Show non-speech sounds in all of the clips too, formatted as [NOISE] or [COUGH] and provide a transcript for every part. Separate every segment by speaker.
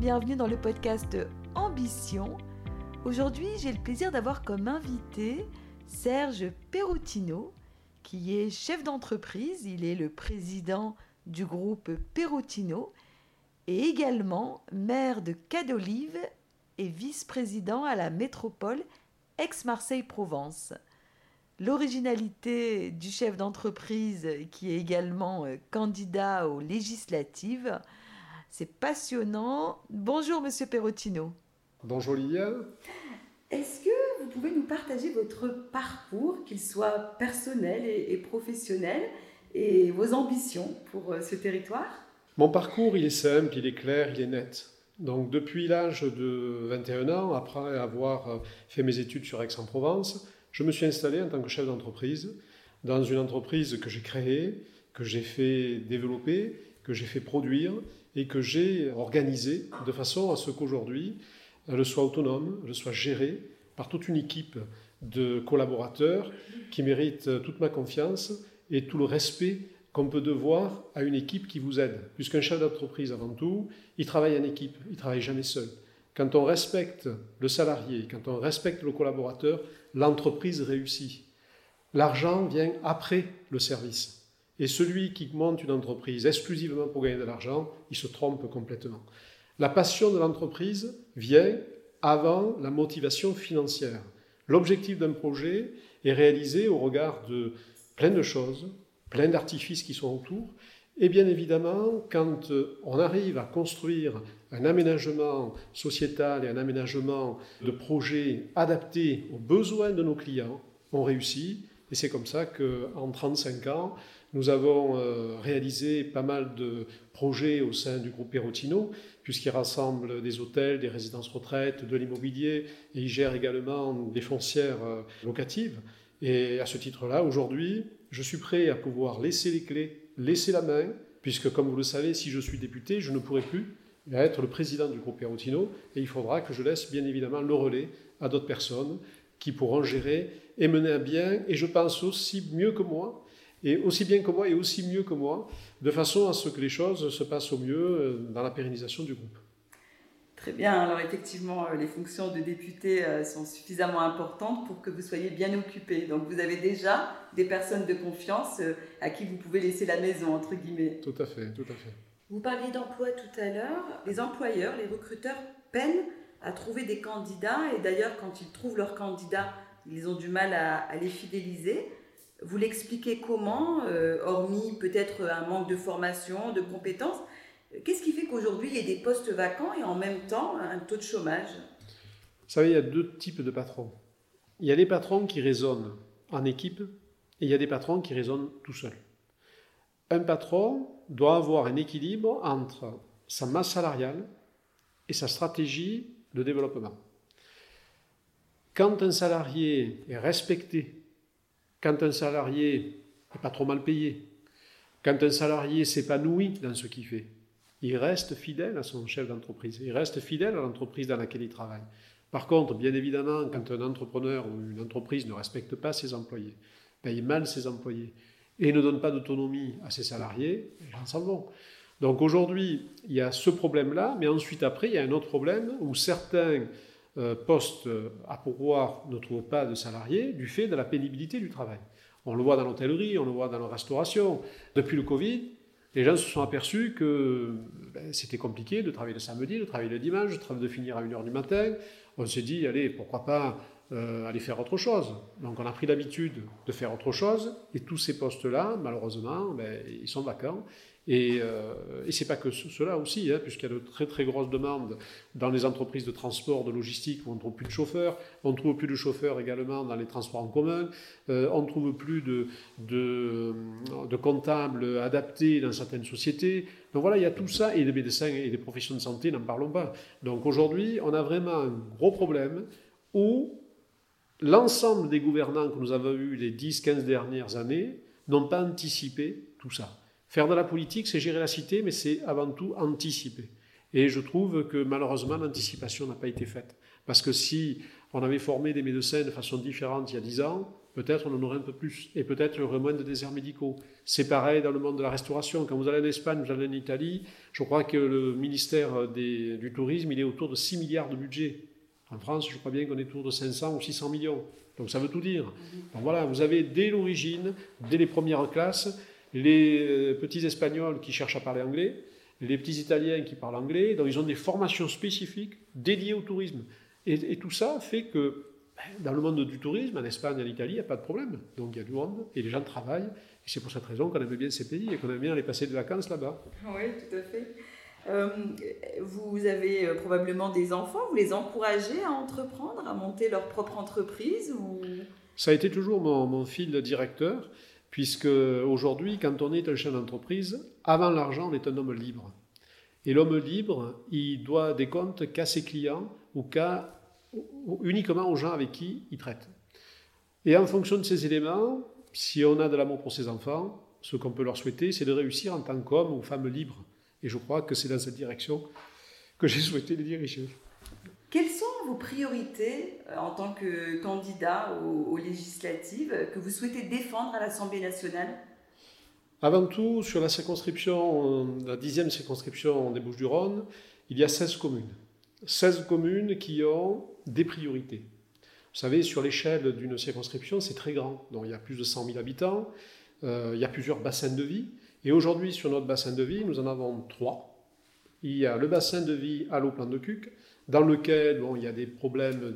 Speaker 1: bienvenue dans le podcast Ambition. Aujourd'hui, j'ai le plaisir d'avoir comme invité Serge Perroutino, qui est chef d'entreprise. Il est le président du groupe Perroutino et également maire de Cadolive et vice-président à la métropole Aix-Marseille-Provence. L'originalité du chef d'entreprise, qui est également euh, candidat aux législatives, c'est passionnant. Bonjour, monsieur Perrotino.
Speaker 2: Bonjour, Liliane.
Speaker 1: Est-ce que vous pouvez nous partager votre parcours, qu'il soit personnel et, professionnel, et vos ambitions pour euh, ce territoire?
Speaker 2: Mon parcours, il est simple, il est clair, il est net. Donc, depuis l'âge de 21 ans, après avoir euh, fait mes études sur Aix-en-Provence, je me suis installé en tant que chef d'entreprise dans une entreprise que j'ai créée, que j'ai fait développer, que j'ai fait produire et que j'ai organisée de façon à ce qu'aujourd'hui, elle soit autonome, elle soit gérée par toute une équipe de collaborateurs qui méritent toute ma confiance et tout le respect qu'on peut devoir à une équipe qui vous aide. Puisqu'un chef d'entreprise, avant tout, il travaille en équipe, il travaille jamais seul. Quand on respecte le salarié, quand on respecte le collaborateur, l'entreprise réussit. L'argent vient après le service. Et celui qui monte une entreprise exclusivement pour gagner de l'argent, il se trompe complètement. La passion de l'entreprise vient avant la motivation financière. L'objectif d'un projet est réalisé au regard de plein de choses, plein d'artifices qui sont autour, et bien évidemment, quand on arrive à construire un aménagement sociétal et un aménagement de projet adapté aux besoins de nos clients, on réussit. Et c'est comme ça qu'en 35 ans, nous avons euh, réalisé pas mal de projets au sein du groupe Perotino, puisqu'il rassemble des hôtels, des résidences retraites, de l'immobilier, et il gère également des foncières euh, locatives. Et à ce titre-là, aujourd'hui, je suis prêt à pouvoir laisser les clés laisser la main, puisque comme vous le savez, si je suis député, je ne pourrai plus être le président du groupe Perotino, et il faudra que je laisse bien évidemment le relais à d'autres personnes qui pourront gérer et mener à bien, et je pense aussi mieux que moi, et aussi bien que moi et aussi mieux que moi, de façon à ce que les choses se passent au mieux euh, dans la pérennisation du groupe.
Speaker 1: Très bien. Alors effectivement, euh, les fonctions de député euh, sont suffisamment importantes pour que vous soyez bien occupé. Donc vous avez déjà des personnes de confiance à qui vous pouvez laisser la maison, entre guillemets.
Speaker 2: Tout à fait, tout à fait.
Speaker 1: Vous parliez d'emploi tout à l'heure. Les employeurs, les recruteurs peinent à trouver des candidats. Et d'ailleurs, quand ils trouvent leurs candidats, ils ont du mal à, les fidéliser. Vous l'expliquez comment, hormis peut-être un manque de formation, de compétences Qu'est-ce qui fait qu'aujourd'hui, il y a des postes vacants et en même temps un taux de chômage?
Speaker 2: Vous savez, il y a deux types de patrons. Il y a les patrons qui raisonnent en équipe et il y a des patrons qui raisonnent tout seuls. Un patron doit avoir un équilibre entre sa masse salariale et sa stratégie de développement. Quand un salarié est respecté, quand un salarié n'est pas trop mal payé, quand un salarié s'épanouit dans ce qu'il fait, il reste fidèle à son chef d'entreprise, il reste fidèle à l'entreprise dans laquelle il travaille. Par contre, bien évidemment, quand un entrepreneur ou une entreprise ne respecte pas ses employés, paye mal ses employés et ne donne pas d'autonomie à ses salariés, les gens s'en vont. Donc aujourd'hui, il y a ce problème-là, mais ensuite après, il y a un autre problème où certains postes à pourvoir ne trouvent pas de salariés du fait de la pénibilité du travail. On le voit dans l'hôtellerie, on le voit dans la restauration. Depuis le Covid, les gens se sont aperçus que ben, c'était compliqué de travailler le samedi, de travailler le dimanche, de finir à 1h du matin. On s'est dit, allez, pourquoi pas euh, aller faire autre chose. Donc on a pris l'habitude de faire autre chose, et tous ces postes-là, malheureusement, ben, ils sont vacants. Et, euh, ce n'est pas que cela aussi, hein, puisqu'il y a de très très grosses demandes dans les entreprises de transport, de logistique, où on ne trouve plus de chauffeurs. On ne trouve plus de chauffeurs également dans les transports en commun. Euh, on ne trouve plus de, de, comptables adaptés dans certaines sociétés. Donc voilà, il y a tout ça, et les médecins et les professions de santé, n'en parlons pas. Donc aujourd'hui, on a vraiment un gros problème où l'ensemble des gouvernants que nous avons eus les 10-15 dernières années n'ont pas anticipé tout ça. Faire de la politique, c'est gérer la cité, mais c'est avant tout anticiper. Et je trouve que malheureusement, l'anticipation n'a pas été faite. Parce que si on avait formé des médecins de façon différente il y a 10 ans, peut-être on en aurait un peu plus. Et peut-être il y aurait moins de déserts médicaux. C'est pareil dans le monde de la restauration. Quand vous allez en Espagne, vous allez en Italie, je crois que le ministère du Tourisme, il est autour de 6 milliards de budget. En France, je crois bien qu'on est autour de 500 ou 600 millions. Donc ça veut tout dire. Donc voilà, vous avez dès l'origine, dès les premières classes, les euh, petits Espagnols qui cherchent à parler anglais, les petits Italiens qui parlent anglais, donc ils ont des formations spécifiques dédiées au tourisme. Et, tout ça fait que ben, dans le monde du tourisme, en Espagne, en Italie, il n'y a pas de problème. Donc il y a du monde et les gens travaillent. Et c'est pour cette raison qu'on aime bien ces pays et qu'on aime bien aller passer des vacances là-bas.
Speaker 1: Oui, tout à fait. Euh, vous avez euh, probablement des enfants, vous les encouragez à entreprendre, à monter leur propre entreprise ou...
Speaker 2: Ça a été toujours mon, mon fil directeur, puisque aujourd'hui, quand on est un chef d'entreprise, avant l'argent, on est un homme libre. Et l'homme libre, il doit des comptes qu'à ses clients ou qu'à uniquement aux gens avec qui il traite. Et en fonction de ces éléments, si on a de l'amour pour ses enfants, ce qu'on peut leur souhaiter, c'est de réussir en tant qu'homme ou femme libre. Et je crois que c'est dans cette direction que j'ai [LAUGHS] souhaité les diriger.
Speaker 1: Vos priorités euh, en tant que candidat aux, législatives que vous souhaitez défendre à l'Assemblée nationale?
Speaker 2: Avant tout, sur la circonscription, euh, la dixième circonscription des Bouches-du-Rhône, il y a 16 communes. 16 communes qui ont des priorités. Vous savez, sur l'échelle d'une circonscription, c'est très grand. Donc il y a plus de 100 000 habitants, euh, il y a plusieurs bassins de vie. Et aujourd'hui, sur notre bassin de vie, nous en avons trois. Il y a le bassin de vie à l'eau plan de Cuc, dans lequel bon, il y a des problèmes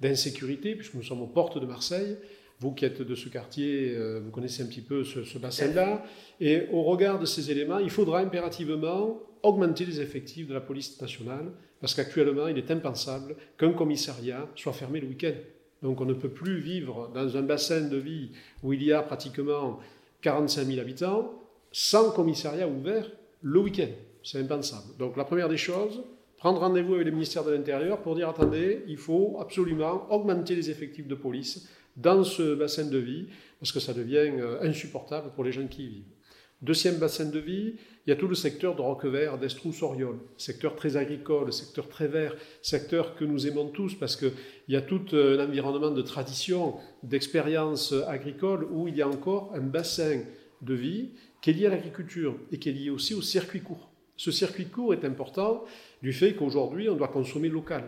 Speaker 2: d'insécurité, puisque nous sommes aux portes de Marseille. Vous qui êtes de ce quartier, euh, vous connaissez un petit peu ce, bassin-là. Et au regard de ces éléments, il faudra impérativement augmenter les effectifs de la police nationale, parce qu'actuellement, il est impensable qu'un commissariat soit fermé le week-end. Donc on ne peut plus vivre dans un bassin de vie où il y a pratiquement 45 000 habitants sans commissariat ouvert le week-end. C'est impensable. Donc la première des choses, prendre rendez-vous avec le ministère de l'Intérieur pour dire attendez, il faut absolument augmenter les effectifs de police dans ce bassin de vie, parce que ça devient euh, insupportable pour les gens qui y vivent. Deuxième bassin de vie, il y a tout le secteur de Roquevert, d'Estrous-Oriol, secteur très agricole, secteur très vert, secteur que nous aimons tous parce qu'il y a tout euh, un environnement de tradition, d'expérience agricole où il y a encore un bassin de vie qui est lié à l'agriculture et qui est lié aussi au circuit court. Ce circuit court est important du fait qu'aujourd'hui, on doit consommer local.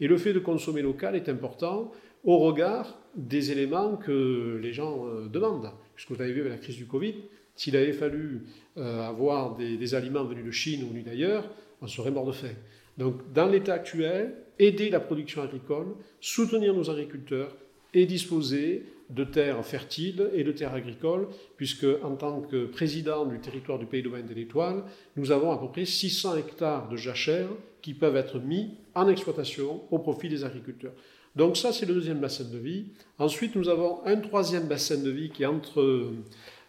Speaker 2: Et le fait de consommer local est important au regard des éléments que les gens euh, demandent. Puisque vous avez vu avec la crise du Covid, s'il avait fallu euh, avoir des, des, aliments venus de Chine ou venus d'ailleurs, on serait mort de faim. Donc, dans l'état actuel, aider la production agricole, soutenir nos agriculteurs et disposer de terres fertiles et de terres agricoles, puisque en tant que président du territoire du Pays de de l'Étoile, nous avons à peu près 600 hectares de jachères qui peuvent être mis en exploitation au profit des agriculteurs. Donc ça, c'est le deuxième bassin de vie. Ensuite, nous avons un troisième bassin de vie qui est entre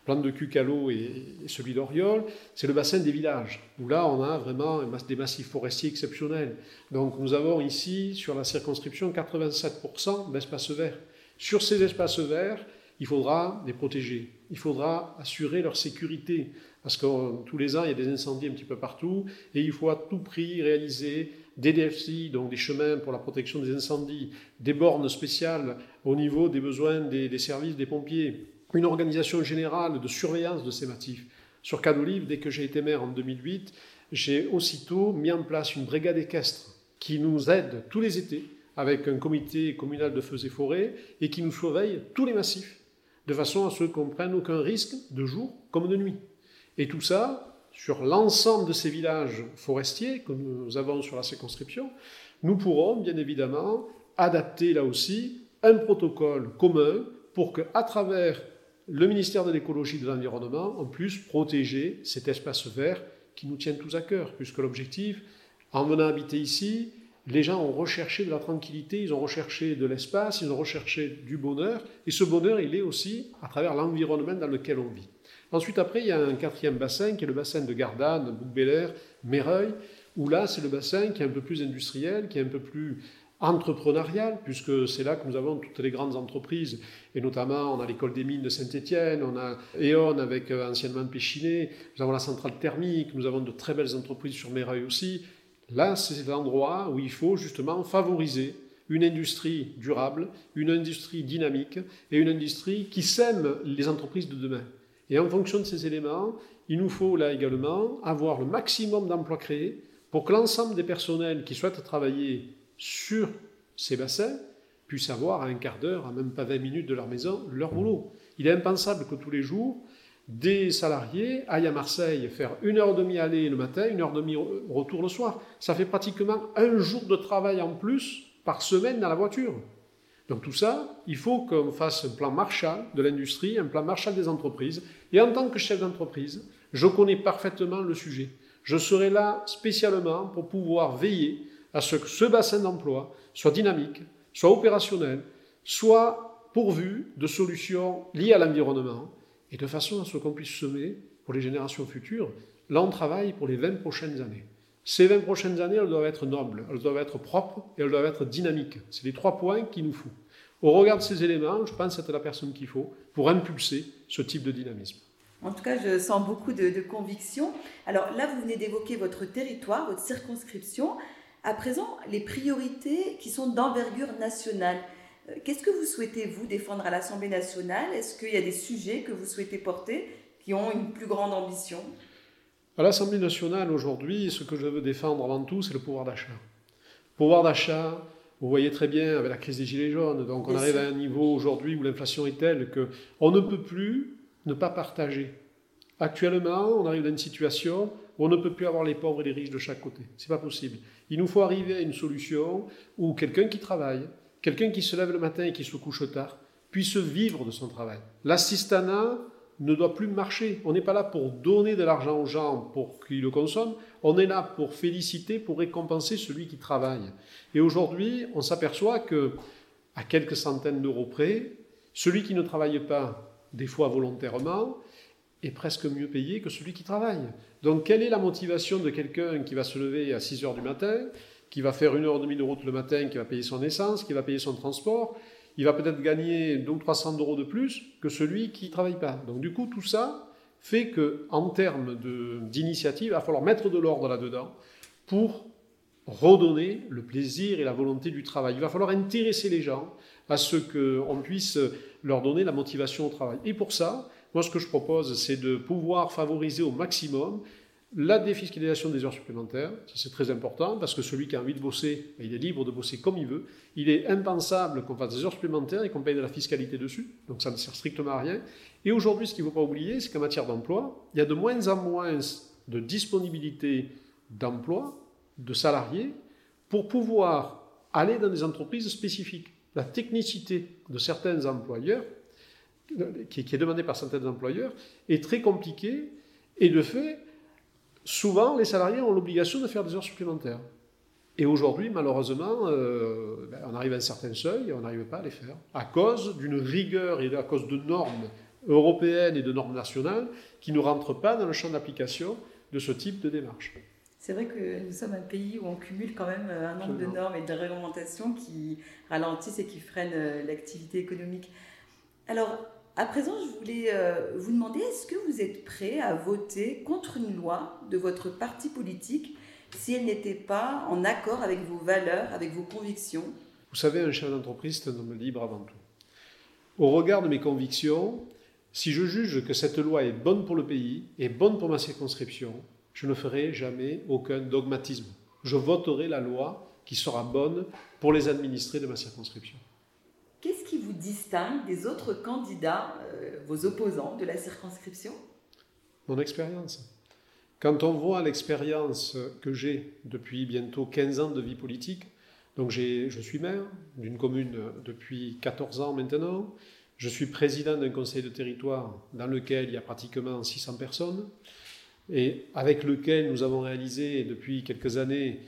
Speaker 2: Plan de Cucalo et, celui d'Oriol, c'est le bassin des villages, où là, on a vraiment des massifs forestiers exceptionnels. Donc nous avons ici, sur la circonscription, 87% d'espaces verts. Sur ces espaces verts, il faudra les protéger, il faudra assurer leur sécurité, parce que euh, tous les ans, il y a des incendies un petit peu partout, et il faut à tout prix réaliser des DFCI, donc des chemins pour la protection des incendies, des bornes spéciales au niveau des besoins des, services des pompiers, une organisation générale de surveillance de ces massifs. Sur Canolive, dès que j'ai été maire en 2008, j'ai aussitôt mis en place une brigade équestre qui nous aide tous les étés avec un comité communal de feux et forêts et qui nous surveille tous les massifs, de façon à ce qu'on ne prenne aucun risque de jour comme de nuit. Et tout ça, sur l'ensemble de ces villages forestiers que nous avons sur la circonscription, nous pourrons bien évidemment adapter là aussi un protocole commun pour qu'à travers le ministère de l'écologie et de l'environnement, on puisse protéger cet espace vert qui nous tient tous à cœur, puisque l'objectif, en venant habiter ici, les gens ont recherché de la tranquillité, ils ont recherché de l'espace, ils ont recherché du bonheur, et ce bonheur, il est aussi à travers l'environnement dans lequel on vit. Ensuite, après, il y a un quatrième bassin qui est le bassin de Gardanne, Bouc-Belair, Méreuil, où là, c'est le bassin qui est un peu plus industriel, qui est un peu plus entrepreneurial, puisque c'est là que nous avons toutes les grandes entreprises, et notamment on a l'école des mines de Saint-Étienne, on a E.ON avec euh, anciennement Péchiné, nous avons la centrale thermique, nous avons de très belles entreprises sur Méreuil aussi, Là, c'est l'endroit où il faut justement favoriser une industrie durable, une industrie dynamique et une industrie qui sème les entreprises de demain. Et en fonction de ces éléments, il nous faut là également avoir le maximum d'emplois créés pour que l'ensemble des personnels qui souhaitent travailler sur ces bassins puissent avoir à un quart d'heure, à même pas 20 minutes de leur maison, leur boulot. Il est impensable que tous les jours, des salariés aillent à Marseille faire une heure et demie aller le matin, une heure et demie retour le soir. Ça fait pratiquement un jour de travail en plus par semaine dans la voiture. Donc tout ça, il faut qu'on fasse un plan Marshall de l'industrie, un plan Marshall des entreprises. Et en tant que chef d'entreprise, je connais parfaitement le sujet. Je serai là spécialement pour pouvoir veiller à ce que ce bassin d'emploi soit dynamique, soit opérationnel, soit pourvu de solutions liées à l'environnement, et de façon à ce qu'on puisse semer pour les générations futures. Travaille pour les 20 prochaines années. Ces 20 prochaines années, elles doivent être nobles, elles doivent être propres et elles doivent être dynamiques. C'est les trois points qu'il nous faut. Au regard de ces éléments, je pense être la personne qu'il faut pour impulser ce type de dynamisme.
Speaker 1: En tout cas, je sens beaucoup de, de conviction. Alors là, vous venez d'évoquer votre territoire, votre circonscription. À présent, les priorités qui sont d'envergure nationale. Qu'est-ce que vous souhaitez, vous, défendre à l'Assemblée nationale? Est-ce qu'il y a des sujets que vous souhaitez porter qui ont une plus grande ambition?
Speaker 2: À l'Assemblée nationale, aujourd'hui, ce que je veux défendre avant tout, c'est le pouvoir d'achat. Pouvoir d'achat, vous voyez très bien avec la crise des Gilets jaunes, donc on arrive à un niveau aujourd'hui où l'inflation est telle qu'on ne peut plus ne pas partager. Actuellement, on arrive dans une situation où on ne peut plus avoir les pauvres et les riches de chaque côté. C'est pas possible. Il nous faut arriver à une solution où quelqu'un qui travaille, quelqu'un qui se lève le matin et qui se couche tard, puisse vivre de son travail. L'assistanat ne doit plus marcher. On n'est pas là pour donner de l'argent aux gens pour qu'ils le consomment. On est là pour féliciter, pour récompenser celui qui travaille. Et aujourd'hui, on s'aperçoit que, à quelques centaines d'euros près, celui qui ne travaille pas, des fois volontairement, est presque mieux payé que celui qui travaille. Donc, quelle est la motivation de quelqu'un qui va se lever à 6 heures du matin, qui va faire une heure et demie de route le matin, qui va payer son essence, qui va payer son transport, il va peut-être gagner 200 ou 300 euros de plus que celui qui ne travaille pas. Donc du coup, tout ça fait que, en termes d'initiative, il va falloir mettre de l'ordre là-dedans pour redonner le plaisir et la volonté du travail. Il va falloir intéresser les gens à ce qu'on puisse leur donner la motivation au travail. Et pour ça, moi, ce que je propose, c'est de pouvoir favoriser au maximum la défiscalisation des heures supplémentaires, ça c'est très important, parce que celui qui a envie de bosser, ben, il est libre de bosser comme il veut. Il est impensable qu'on fasse des heures supplémentaires et qu'on paye de la fiscalité dessus, donc ça ne sert strictement à rien. Et aujourd'hui, ce qu'il ne faut pas oublier, c'est qu'en matière d'emploi, il y a de moins en moins de disponibilité d'emploi, de salariés, pour pouvoir aller dans des entreprises spécifiques. La technicité de certains employeurs, qui est demandée par certains employeurs, est très compliquée, et de fait, souvent, les salariés ont l'obligation de faire des heures supplémentaires. Et aujourd'hui, malheureusement, euh, ben, on arrive à un certain seuil et on n'arrive pas à les faire, à cause d'une rigueur et à cause de normes européennes et de normes nationales qui ne rentrent pas dans le champ d'application de ce type de démarche.
Speaker 1: C'est vrai que nous sommes un pays où on cumule quand même un nombre de normes et de réglementations qui ralentissent et qui freinent euh, l'activité économique. Alors, à présent, je voulais euh, vous demander, est-ce que vous êtes prêt à voter contre une loi de votre parti politique si elle n'était pas en accord avec vos valeurs, avec vos convictions?
Speaker 2: Vous savez, un chef d'entreprise, c'est un homme libre avant tout. Au regard de mes convictions, si je juge que cette loi est bonne pour le pays et bonne pour ma circonscription, je ne ferai jamais aucun dogmatisme. Je voterai la loi qui sera bonne pour les administrés de ma circonscription
Speaker 1: distingue des autres candidats, euh, vos opposants de la circonscription?
Speaker 2: Mon expérience. Quand on voit l'expérience que j'ai depuis bientôt 15 ans de vie politique, donc je suis maire d'une commune depuis 14 ans maintenant, je suis président d'un conseil de territoire dans lequel il y a pratiquement 600 personnes et avec lequel nous avons réalisé depuis quelques années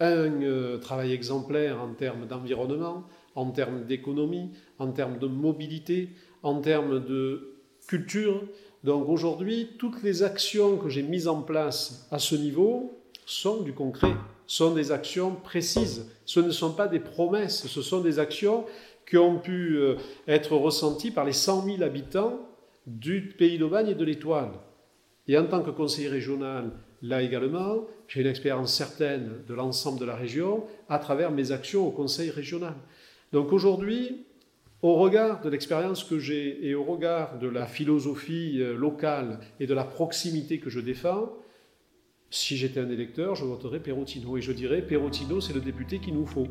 Speaker 2: un euh, travail exemplaire en termes d'environnement, en termes d'économie, en termes de mobilité, en termes de culture. Donc aujourd'hui, toutes les actions que j'ai mises en place à ce niveau sont du concret, sont des actions précises. Ce ne sont pas des promesses, ce sont des actions qui ont pu euh, être ressenties par les 100 000 habitants du pays d'Aubagne et de l'Étoile. Et en tant que conseiller régional là également, j'ai une expérience certaine de l'ensemble de la région à travers mes actions au Conseil régional. Donc aujourd'hui, au regard de l'expérience que j'ai et au regard de la philosophie euh, locale et de la proximité que je défends, si j'étais un électeur, je voterais Perotino et je dirais Perotino, c'est le député qu'il nous faut.